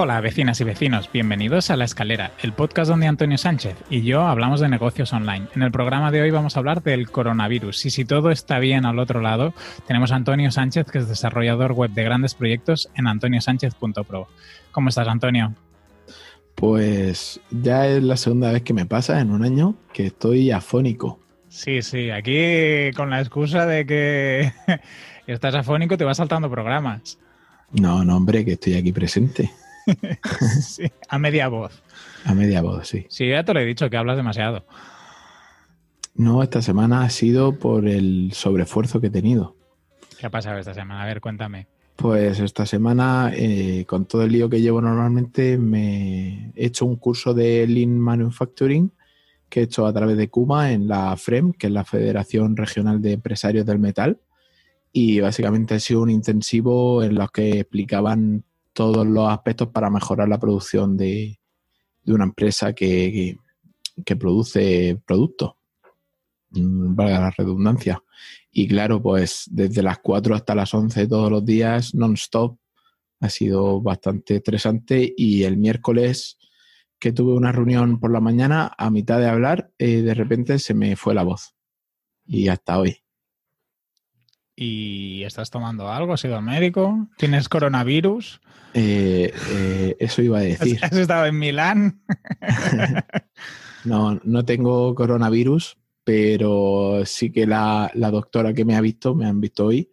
Hola vecinas y vecinos, bienvenidos a La Escalera, el podcast donde Antonio Sánchez y yo hablamos de negocios online. En el programa de hoy vamos a hablar del coronavirus y si todo está bien al otro lado, tenemos a Antonio Sánchez que es desarrollador web de grandes proyectos en antoniosánchez.pro. ¿Cómo estás Antonio? Pues ya es la segunda vez que me pasa en un año que estoy afónico. Sí, sí, aquí con la excusa de que estás afónico te vas saltando programas. No, no, hombre, que estoy aquí presente. sí, a media voz. A media voz, sí. Sí, ya te lo he dicho, que hablas demasiado. No, esta semana ha sido por el sobreesfuerzo que he tenido. ¿Qué ha pasado esta semana? A ver, cuéntame. Pues esta semana, eh, con todo el lío que llevo normalmente, me he hecho un curso de Lean Manufacturing que he hecho a través de Kuma en la FREM, que es la Federación Regional de Empresarios del Metal. Y básicamente ha sido un intensivo en los que explicaban todos los aspectos para mejorar la producción de, una empresa que, produce productos, mm, valga la redundancia. Y claro, pues desde las 4 hasta las 11 todos los días, non-stop, ha sido bastante estresante y el miércoles que tuve una reunión por la mañana, a mitad de hablar, eh, de repente se me fue la voz. Y hasta hoy. ¿Y estás tomando algo? ¿Has ido al médico? ¿Tienes coronavirus? Eh, eh, eso iba a decir. ¿Has, estado en Milán? no, no tengo coronavirus, pero sí que la, doctora que me ha visto, me han visto hoy,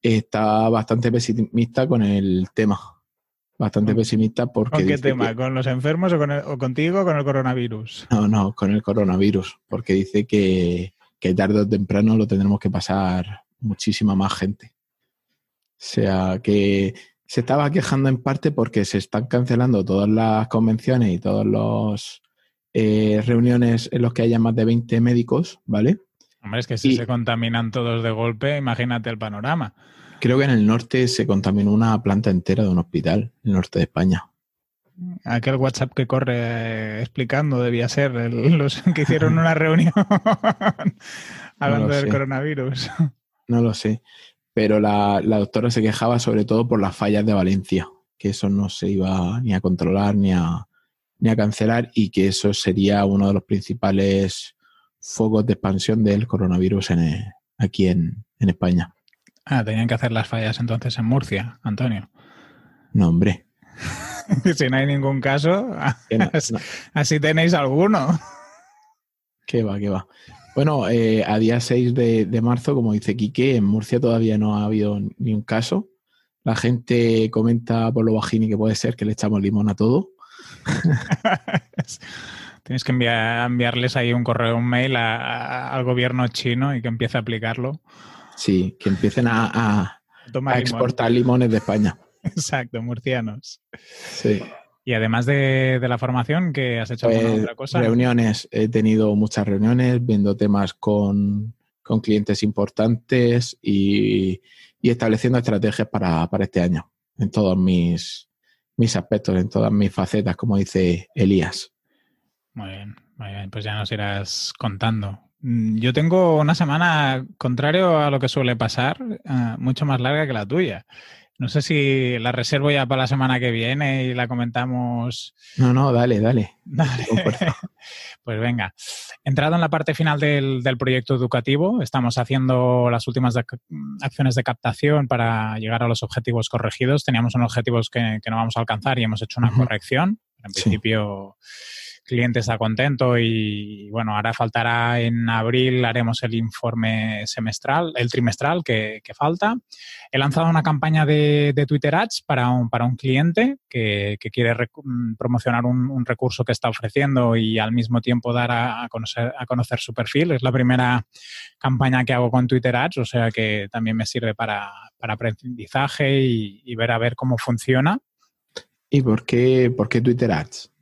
está bastante pesimista con el tema. Bastante pesimista porque... ¿Con qué tema? ¿Con los enfermos o, con o contigo o con el coronavirus? No, no, con el coronavirus, porque dice que, que tarde o temprano lo tendremos que pasar muchísima más gente. O sea, que se estaba quejando en parte porque se están cancelando todas las convenciones y todas las eh, reuniones en las que haya más de 20 médicos, ¿vale? Hombre, es que si se contaminan todos de golpe, imagínate el panorama. Creo que en el norte se contaminó una planta entera de un hospital, en el norte de España. Aquel WhatsApp que corre explicando debía ser los que hicieron una reunión hablando del coronavirus. No lo sé pero la, doctora se quejaba sobre todo por las fallas de Valencia, que eso no se iba ni a controlar ni a, ni a cancelar y que eso sería uno de los principales focos de expansión del coronavirus en, aquí en, España. Ah, tenían que hacer las fallas entonces en Murcia, Antonio. No, hombre. si no hay ningún caso, así tenéis alguno. ¿Qué va, qué va? Bueno, eh, a día 6 de, marzo, como dice Quique, en Murcia todavía no ha habido ni un caso. La gente comenta por lo bajini que puede ser que le echamos limón a todo. Tienes que enviarles ahí un correo, un mail al gobierno chino y que empiece a aplicarlo. Sí, que empiecen a, a exportar limones de España. Exacto, murcianos. Sí. Y además de, la formación, ¿qué has hecho alguna pues, otra cosa? Reuniones, he tenido muchas reuniones viendo temas con, clientes importantes y, estableciendo estrategias para, este año, en todos mis, mis aspectos, en todas mis facetas, como dice Elías. Muy bien, muy bien, pues ya nos irás contando. Mm, yo tengo una semana, contrario a lo que suele pasar, eh, mucho más larga que la tuya. No sé si la reservo ya para la semana que viene y la comentamos. No, no, dale, dale. Dale. pues venga. Entrado en la parte final del, proyecto educativo, estamos haciendo las últimas acciones de captación para llegar a los objetivos corregidos. Teníamos unos objetivos que, no vamos a alcanzar y hemos hecho una corrección. En principio cliente está contento y bueno, ahora faltará en abril, haremos el informe semestral, el trimestral que, falta. He lanzado una campaña de, Twitter Ads para un, para un cliente que, quiere mm, promocionar un, recurso que está ofreciendo y al mismo tiempo dar a, conocer, a conocer su perfil. Es la primera campaña que hago con Twitter Ads, o sea que también me sirve para, aprendizaje y, y, ver a ver cómo funciona. ¿Y por qué, por qué Twitter Ads?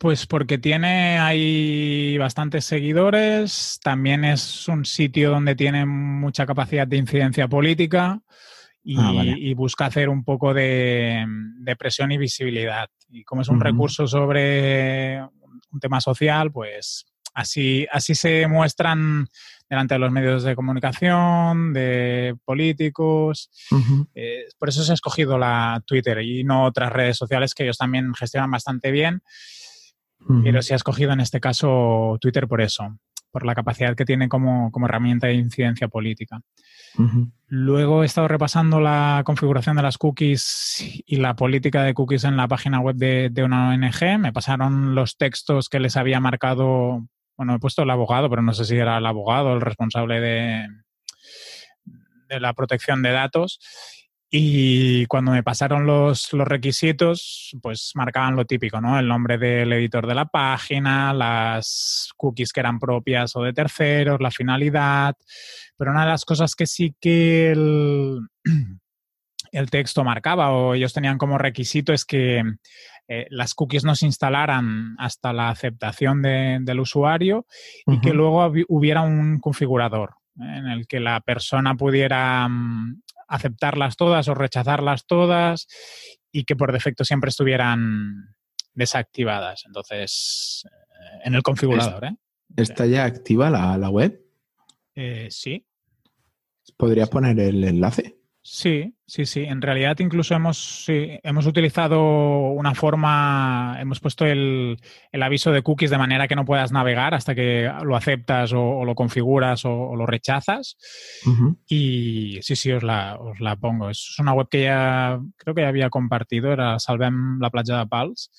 Pues porque tiene ahí bastantes seguidores, también es un sitio donde tiene mucha capacidad de incidencia política y, ah, busca hacer un poco de, presión y visibilidad. Y como es un recurso sobre un tema social, pues así, así se muestran delante de los medios de comunicación, de políticos. Eh, por eso se ha escogido la Twitter y no otras redes sociales que ellos también gestionan bastante bien. Pero se ha escogido en este caso Twitter por eso, por la capacidad que tiene como, herramienta de incidencia política. Luego he estado repasando la configuración de las cookies y la política de cookies en la página web de, de una ONG. Me pasaron los textos que les había marcado bueno, he puesto el abogado, pero no sé si era el abogado el responsable de, de la protección de datos. Y cuando me pasaron los, los, requisitos, pues marcaban lo típico, ¿no? El nombre del editor de la página, las cookies que eran propias o de terceros, la finalidad. Pero una de las cosas que sí que el, el texto marcaba o ellos tenían como requisito es que eh, las cookies no se instalaran hasta la aceptación del usuario y que luego hubiera un configurador en el que la persona pudiera mm, aceptarlas todas o rechazarlas todas y que por defecto siempre estuvieran desactivadas. Entonces, eh, en el configurador. ¿Está ya activa la, la web? sí. ¿Podrías poner el enlace? Sí, sí, sí. En realidad incluso hemos, hemos utilizado una forma, hemos puesto el, aviso de cookies de manera que no puedas navegar hasta que lo aceptas o, lo configuras o, lo rechazas. Y sí, sí, os la, os la pongo. Es una web que ya creo que ya había compartido, era Salvem la playa de Pals.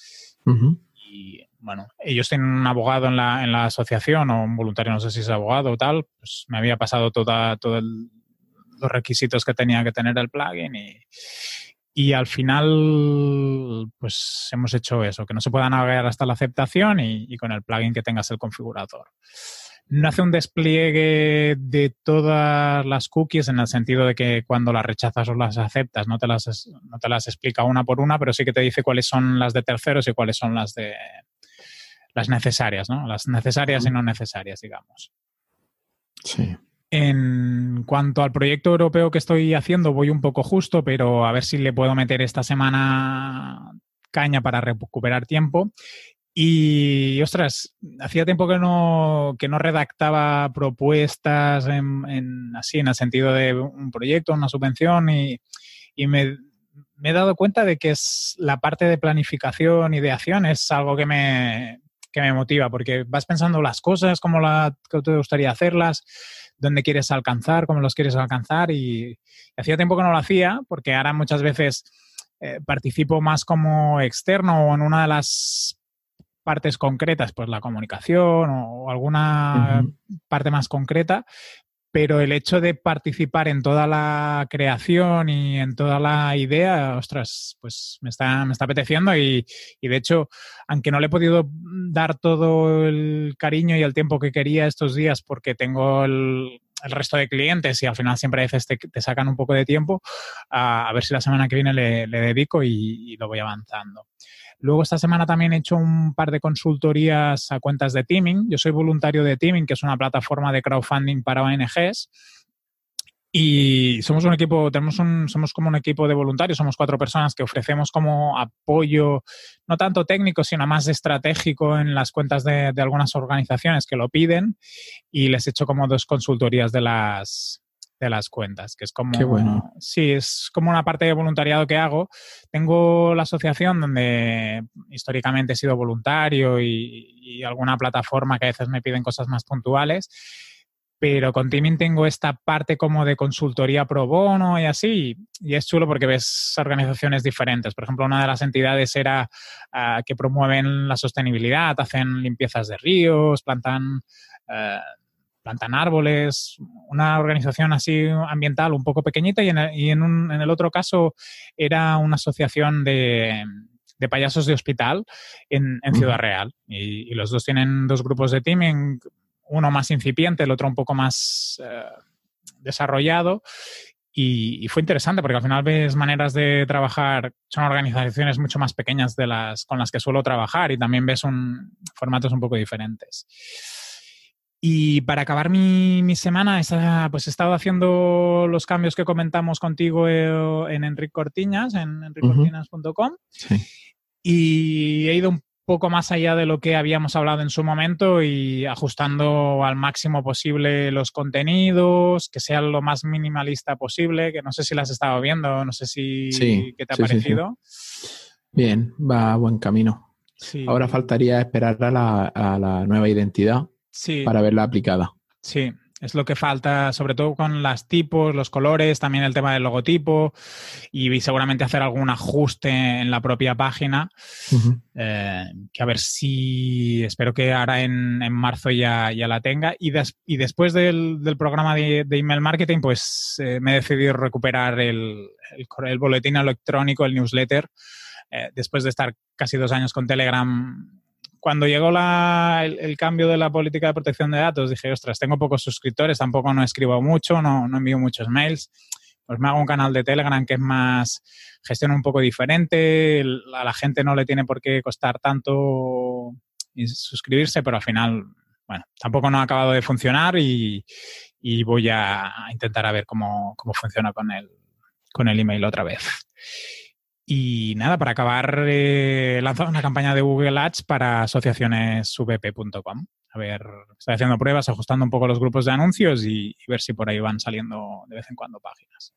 Y bueno, ellos tienen un abogado en la, en la asociación o un voluntario, no sé si es abogado o tal, pues me había pasado toda, todo el los requisitos que tenía que tener el plugin y, al final pues hemos hecho eso, que no se pueda navegar hasta la aceptación y, con el plugin que tengas el configurador. No hace un despliegue de todas las cookies en el sentido de que cuando las rechazas o las aceptas no te las, no te las explica una por una, pero sí que te dice cuáles son las de terceros y cuáles son las de las necesarias, ¿no? Las necesarias y no necesarias, digamos. Sí. En cuanto al proyecto europeo que estoy haciendo, voy un poco justo, pero a ver si le puedo meter esta semana caña para recuperar tiempo. Y, ostras, hacía tiempo que no, que no redactaba propuestas en, así, en el sentido de un proyecto, una subvención, y, me, he dado cuenta de que es la parte de planificación y de acción es algo que me, que me motiva, porque vas pensando las cosas, que te gustaría hacerlas, dónde quieres alcanzar, cómo los quieres alcanzar y, hacía tiempo que no lo hacía porque ahora muchas veces eh, participo más como externo o en una de las partes concretas, pues la comunicación o, alguna parte más concreta, pero el hecho de participar en toda la creación y en toda la idea, ostras, pues me está, me está apeteciendo y, de hecho, aunque no le he podido dar todo el cariño y el tiempo que quería estos días porque tengo el, resto de clientes y al final siempre a veces te, sacan un poco de tiempo, a, ver si la semana que viene le, dedico y lo voy avanzando. Luego esta semana también he hecho un par de consultorías a cuentas de Teaming. Yo soy voluntario de Teaming, que es una plataforma de crowdfunding para ONGs. Y somos un equipo, tenemos un, somos como un equipo de voluntarios, somos cuatro personas que ofrecemos como apoyo, no tanto técnico, sino más estratégico en las cuentas de, de algunas organizaciones que lo piden. Y les he hecho como dos consultorías de las, de las cuentas, que es como... bueno. Sí, es como una parte de voluntariado que hago. Tengo la asociación donde históricamente he sido voluntario y, alguna plataforma que a veces me piden cosas más puntuales, pero con Teaming tengo esta parte como de consultoría pro bono y así, y es chulo porque ves organizaciones diferentes. Por ejemplo, una de las entidades era ah, que promueven la sostenibilidad, hacen limpiezas de ríos, plantan... Eh, plantan árboles, una organización así ambiental un poco pequeñita y en el, y en, un, en el otro caso era una asociación de, de payasos de hospital en, en Ciudad Real. Y, los dos tienen dos grupos de teaming, uno más incipiente, el otro un poco más eh, desarrollado. Y, y, fue interesante porque al final ves maneras de trabajar, son organizaciones mucho más pequeñas de las con las que suelo trabajar y también ves un, formatos un poco diferentes. Y para acabar mi, semana, pues he estado haciendo los cambios que comentamos contigo eh, en Enric Cortiñas, en enriccortinas.com. Y he ido un poco más allá de lo que habíamos hablado en su momento y ajustando al máximo posible los contenidos, que sea lo más minimalista posible, que no sé si las has estado viendo, no sé si sí, qué te ha sí, parecido. Bien, va a buen camino. Ahora faltaría esperar a la, a la nueva identidad sí, para verla aplicada. sí, es lo que falta, sobre todo con las tipos, los colores, también el tema del logotipo y seguramente hacer algún ajuste en la propia página. Eh, que a ver si espero que ahora en, en marzo ya, ya la tenga. Y, des- y después del, del programa de, de email marketing, pues eh, me he decidido recuperar el, el boletín electrónico, el newsletter, eh, después de estar casi dos años con Telegram. Cuando llegó la- el, el cambio de la política de protección de datos, dije, ostras, tengo pocos suscriptores, tampoco no escribo mucho, no, no envío muchos mails. Pues me hago un canal de Telegram que es más gestión un poco diferente, a la gente no le tiene por qué costar tanto suscribirse, pero al final, bueno, tampoco no ha acabado de funcionar y, y voy a intentar a ver cómo, cómo funciona con el, con el email otra vez. Y nada, para acabar, eh, lanzado una campaña de Google Ads para asociacionesvp.com. A ver, estoy haciendo pruebas, ajustando un poco los grupos de anuncios y ver si por ahí van saliendo de vez en cuando páginas.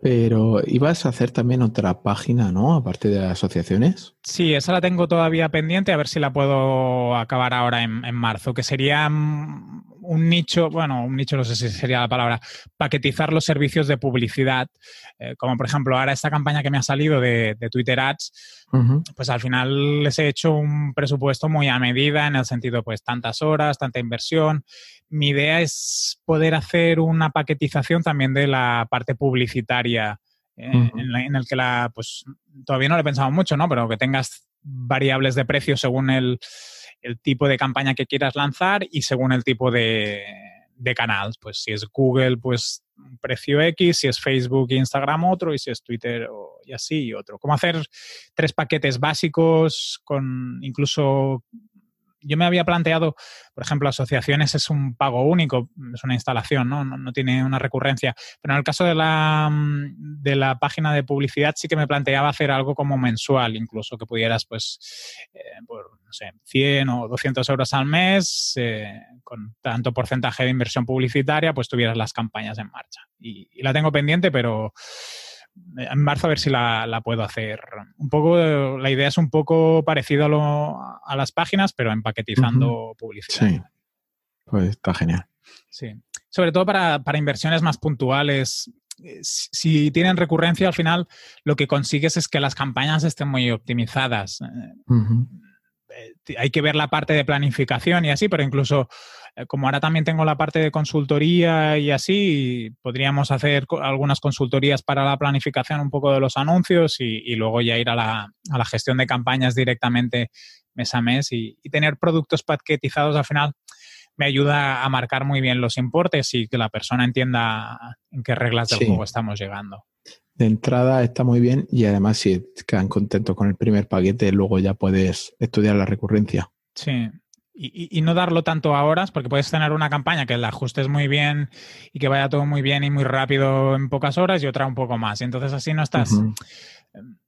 Pero ibas a hacer también otra página, ¿no? Aparte de asociaciones. Sí, esa la tengo todavía pendiente, a ver si la puedo acabar ahora en, en marzo, que sería mm, un nicho, bueno, un nicho no sé si sería la palabra, paquetizar los servicios de publicidad, eh, como por ejemplo ahora esta campaña que me ha salido de, de Twitter Ads, Pues al final les he hecho un presupuesto muy a medida en el sentido, pues tantas horas, tanta inversión. Mi idea es poder hacer una paquetización también de la parte publicitaria eh, en, la- en el que la, pues todavía no lo he pensado mucho, ¿no? Pero que tengas variables de precio según el, el tipo de campaña que quieras lanzar y según el tipo de, de canal. Pues si es Google, pues un precio X, si es Facebook e Instagram otro, y si es Twitter o, y así otro. Cómo hacer tres paquetes básicos con incluso yo me había planteado, por ejemplo, asociaciones es un pago único, es una instalación, ¿no? No, tiene una recurrencia. Pero en el caso de la, mm, de la página de publicidad sí que me planteaba hacer algo como mensual, incluso que pudieras, pues, eh, por, no sé, 100 o 200 euros al mes, eh, con tanto porcentaje de inversión publicitaria, pues tuvieras las campañas en marcha. Y, y la tengo pendiente, pero en marzo a ver si la, la puedo hacer. Un poco, la idea es un poco parecido a, lo, a las páginas, pero empaquetizando publicidad. Sí. Pues está genial. Sí. Sobre todo para, para inversiones más puntuales. Eh, Si tienen recurrencia, al final lo que consigues es que las campañas estén muy optimizadas. Eh, eh, hay que ver la parte de planificación y así, pero incluso como ahora también tengo la parte de consultoría y así, podríamos hacer algunas consultorías para la planificación un poco de los anuncios y, y luego ya ir a la, a la gestión de campañas directamente mes a mes y, y tener productos paquetizados al final me ayuda a marcar muy bien los importes y que la persona entienda en qué reglas del Sí. juego estamos llegando. De entrada está muy bien y además si quedan contentos con el primer paquete, luego ya puedes estudiar la recurrencia. Sí. Y, no darlo tanto a horas, porque puedes tener una campaña que la ajustes muy bien y que vaya todo muy bien y muy rápido en pocas horas y otra un poco más. Y entonces así no estás.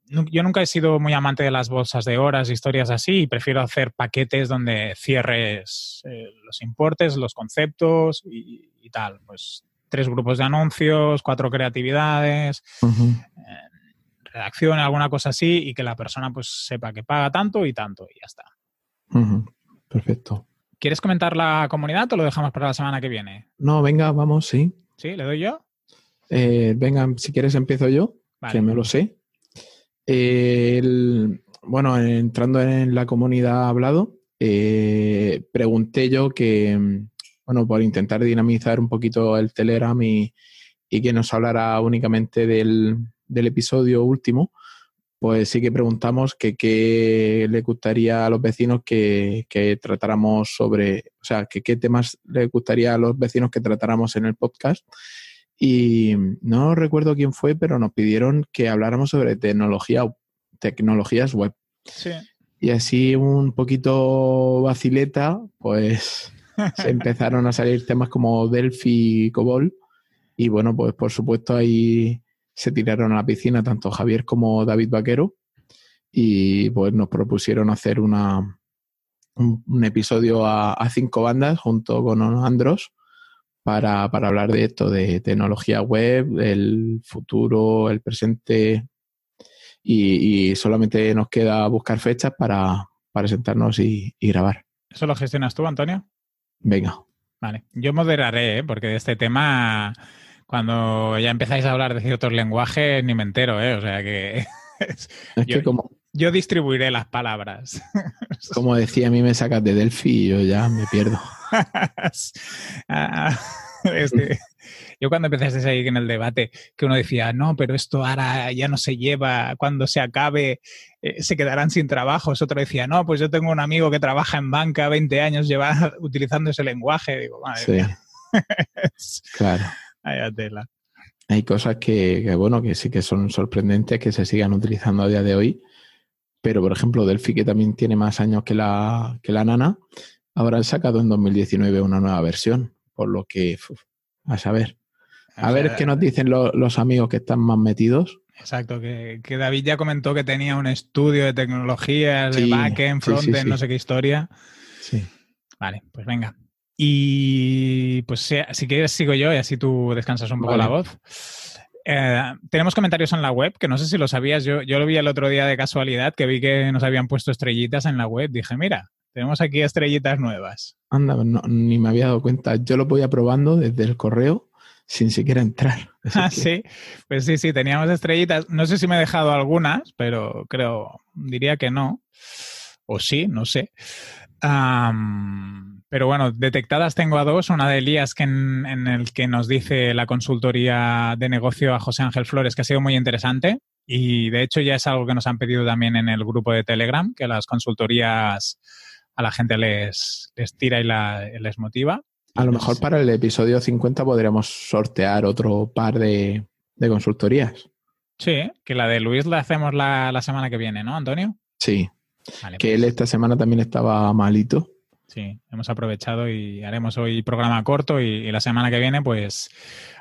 Nu- Yo nunca he sido muy amante de las bolsas de horas, historias así, y prefiero hacer paquetes donde cierres eh, los importes, los conceptos y, y tal. Pues tres grupos de anuncios, cuatro creatividades, Ujú. redacción, alguna cosa así, y que la persona pues sepa que paga tanto y tanto y ya está. Ujú. Perfecto. ¿Quieres comentar la comunidad o lo dejamos para la semana que viene? No, venga, vamos, sí. ¿Sí? ¿Le doy yo? Eh, venga, si quieres empiezo yo, Vale. que me lo sé. Eh, el- bueno, entrando en la comunidad hablado, eh, pregunté yo que, bueno, por intentar dinamizar un poquito el Telegram y, y que nos hablara únicamente del, del episodio último, pues sí que preguntamos que qué le gustaría a los vecinos que, que tratáramos sobre, o sea, que qué temas le gustaría a los vecinos que tratáramos en el podcast. Y no recuerdo quién fue, pero nos pidieron que habláramos sobre tecnología, tecnologías web. Sí. Y así un poquito vacileta, pues se empezaron a salir temas como Delphi y Cobol. Y bueno, pues por supuesto ahí se tiraron a la piscina tanto Javier como David Vaquero. y pues nos propusieron hacer una, un, episodio a, cinco bandas junto con Andros para, hablar de esto, de tecnología web, el futuro, el presente y, solamente nos queda buscar fechas para, para sentarnos y, grabar. ¿Eso lo gestionas tú, Antonio? Venga. Vale, yo moderaré, ¿eh? porque de este tema, cuando ya empezáis a hablar de ciertos lenguajes, ni me entero, ¿eh? O sea que... es que como, yo distribuiré las palabras. Como decía, a mí me sacas de Delphi y yo ya me pierdo. Ah, este, yo cuando empezaste ahí en el debate, que uno decía, no, pero esto ahora ya no se lleva, cuando se acabe eh, se quedarán sin trabajos. Otro decía, no, pues yo tengo un amigo que trabaja en banca 20 años lleva utilizando ese lenguaje. Digo, sí. claro. Hay cosas que, que, bueno, que sí que son sorprendentes que se sigan utilizando a día de hoy pero, por ejemplo, Delphi, que también tiene más años que la, que la Nana, habrán sacado en 2019 una nueva versión, por lo que, a saber. A ver qué nos dicen los amigos que están más metidos. Exacto, que, David ya comentó que tenía un estudio de tecnologías, de backend, frontend, no sé qué historia. Sí. Vale, pues venga. Y pues si, quieres sigo yo y así tú descansas un poco la voz. Eh, tenemos comentarios en la web, que no sé si lo sabías, yo, yo lo vi el otro día de casualidad, que vi que nos habían puesto estrellitas en la web. Dije, mira, tenemos aquí estrellitas nuevas. Anda, ni me había dado cuenta. Yo lo voy aprobando desde el correo sin siquiera entrar. ah, sí. Pues sí, sí, teníamos estrellitas. No sé si me he dejado algunas, pero creo, diría que no. O sí, no sé. Pero bueno, detectadas tengo a dos. Una de Elías, que en, el que nos dice la consultoría de negocio a José Ángel Flores, que ha sido muy interesante. Y de hecho ya es algo que nos han pedido también en el grupo de Telegram, que las consultorías a la gente les, les tira y les motiva. A lo mejor para el episodio 50 podríamos sortear otro par de, consultorías. Sí, que la de Luis la hacemos la, la semana que viene, ¿no, Antonio? Sí. que él pues. esta semana también estaba malito. Sí, hemos aprovechado y haremos hoy programa corto y, la semana que viene, pues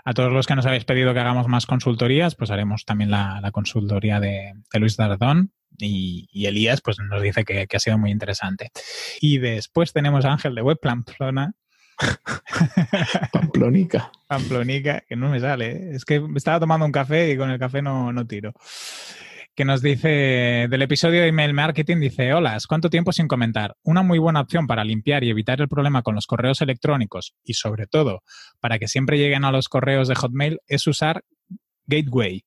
a todos los que nos habéis pedido que hagamos más consultorías, pues haremos también la, consultoría de, Luis Dardón y, Elías, pues nos dice que, ha sido muy interesante. Y después tenemos a Ángel de Web Pamplona. Pamplónica. Pamplónica, que no me sale. ¿eh? Es que estaba tomando un café y con el café no, no tiro que nos dice del episodio de email marketing, dice, hola, ¿cuánto tiempo sin comentar? Una muy buena opción para limpiar y evitar el problema con los correos electrónicos y sobre todo para que siempre lleguen a los correos de Hotmail es usar Gateway,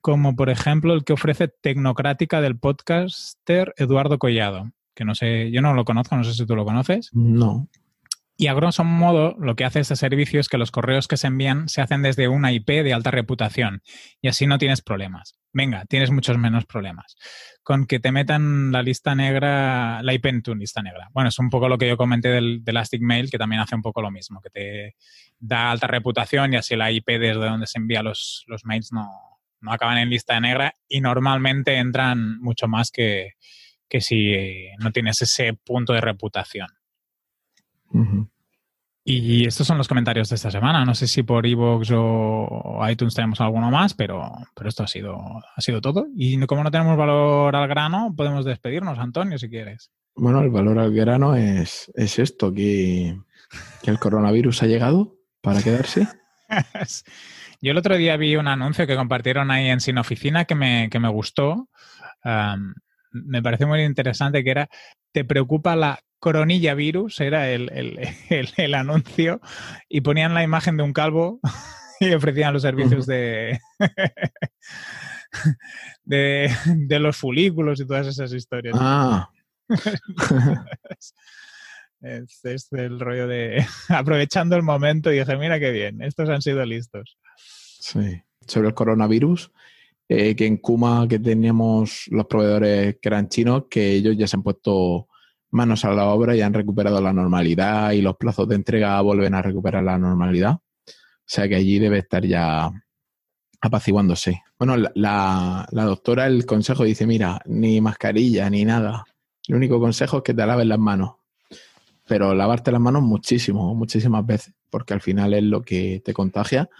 como por ejemplo el que ofrece Tecnocrática del podcaster Eduardo Collado, que no sé, yo no lo conozco, no sé si tú lo conoces. No. Y a grosso modo, lo que hace este servicio es que los correos que se envían se hacen desde una IP de alta reputación y así no tienes problemas. Venga, tienes muchos menos problemas. Con que te metan la lista negra, la IP en tu lista negra. Bueno, es un poco lo que yo comenté del, Elastic Mail, que también hace un poco lo mismo, que te da alta reputación y así la IP desde donde se envía los, los mails no, no acaban en lista negra y normalmente entran mucho más que, que si no tienes ese punto de reputación. Y estos son los comentarios de esta semana. No sé si por iVoox o iTunes tenemos alguno más, pero, pero esto ha sido, ha sido todo. Y como no tenemos valor al grano, podemos despedirnos, Antonio, si quieres. Bueno, el valor al grano es, esto, que, el coronavirus ha llegado para quedarse. Yo el otro día vi un anuncio que compartieron ahí en Sin Oficina que me, que me gustó. me pareció muy interesante que era, ¿te preocupa la Coronilla Virus era el, anuncio y ponían la imagen de un calvo y ofrecían los servicios de, de, los folículos y todas esas historias. Ah. es, el rollo de aprovechando el momento y dije, mira qué bien, estos han sido listos. Sí, sobre el coronavirus, eh, que en Kuma que teníamos los proveedores que eran chinos, que ellos ya se han puesto manos a la obra y han recuperado la normalidad y los plazos de entrega vuelven a recuperar la normalidad. O sea que allí debe estar ya apaciguándose. Bueno, la, doctora, el consejo dice, mira, ni mascarilla ni nada. El único consejo es que te laves las manos. Pero lavarte las manos muchísimo, muchísimas veces, porque al final es lo que te contagia.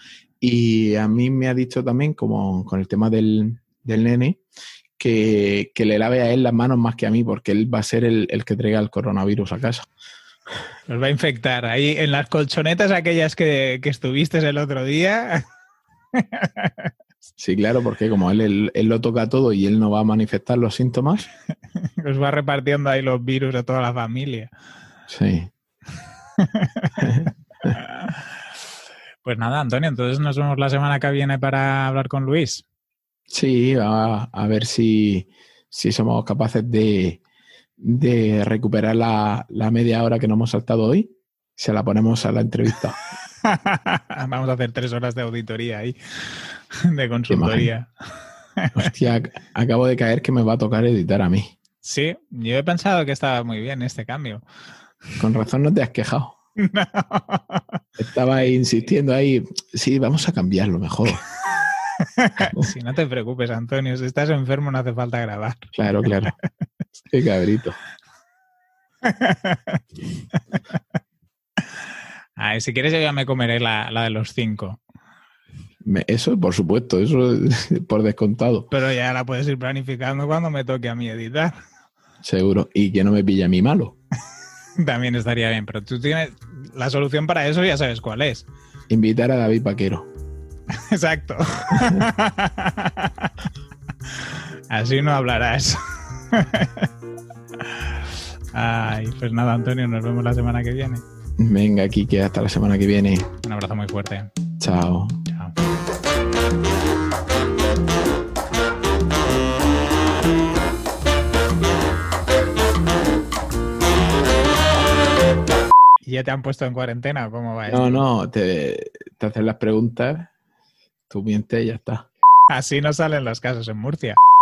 Y a mí me ha dicho también, como con el tema del, del nene, que, le lave a él las manos más que a mí, porque él va a ser el, que traiga el coronavirus a casa. Nos va a infectar. Ahí en las colchonetas aquellas que, que estuviste el otro día. Sí, claro, porque como él, él, lo toca todo y él no va a manifestar los síntomas. Os va repartiendo ahí los virus a toda la familia. Sí. pues nada, Antonio, entonces nos vemos la semana que viene para hablar con Luis. Sí, a, a ver si, si, somos capaces de, de recuperar la, la media hora que nos hemos saltado hoy. Se la ponemos a la entrevista. Vamos a hacer tres horas de auditoría ahí, de consultoría. Hostia, acabo de caer que me va a tocar editar a mí. Sí, yo he pensado que estaba muy bien este cambio. Con razón no te has quejado. Estaba insistiendo ahí, sí, vamos a cambiarlo mejor. si no te preocupes, Antonio, si estás enfermo no hace falta grabar. Claro, claro. Qué cabrito. si quieres yo ya me comeré la, de los cinco. Eso, por supuesto, eso por descontado. Pero ya la puedes ir planificando cuando me toque a mí editar. Seguro. Y que no me pilla a mí malo. También estaría bien, pero tú tienes la solución para eso, ya sabes cuál es. Invitar a David Paquero. Exacto. Así no hablarás. Ay, pues nada, Antonio, nos vemos la semana que viene. Venga, Kike, hasta la semana que viene. Un abrazo muy fuerte. Chao. Chao. ¿Y ya te han puesto en cuarentena? ¿Cómo va No, no, te, te hacen las preguntas, tú mientes y ya está. Así no salen los casos en Murcia.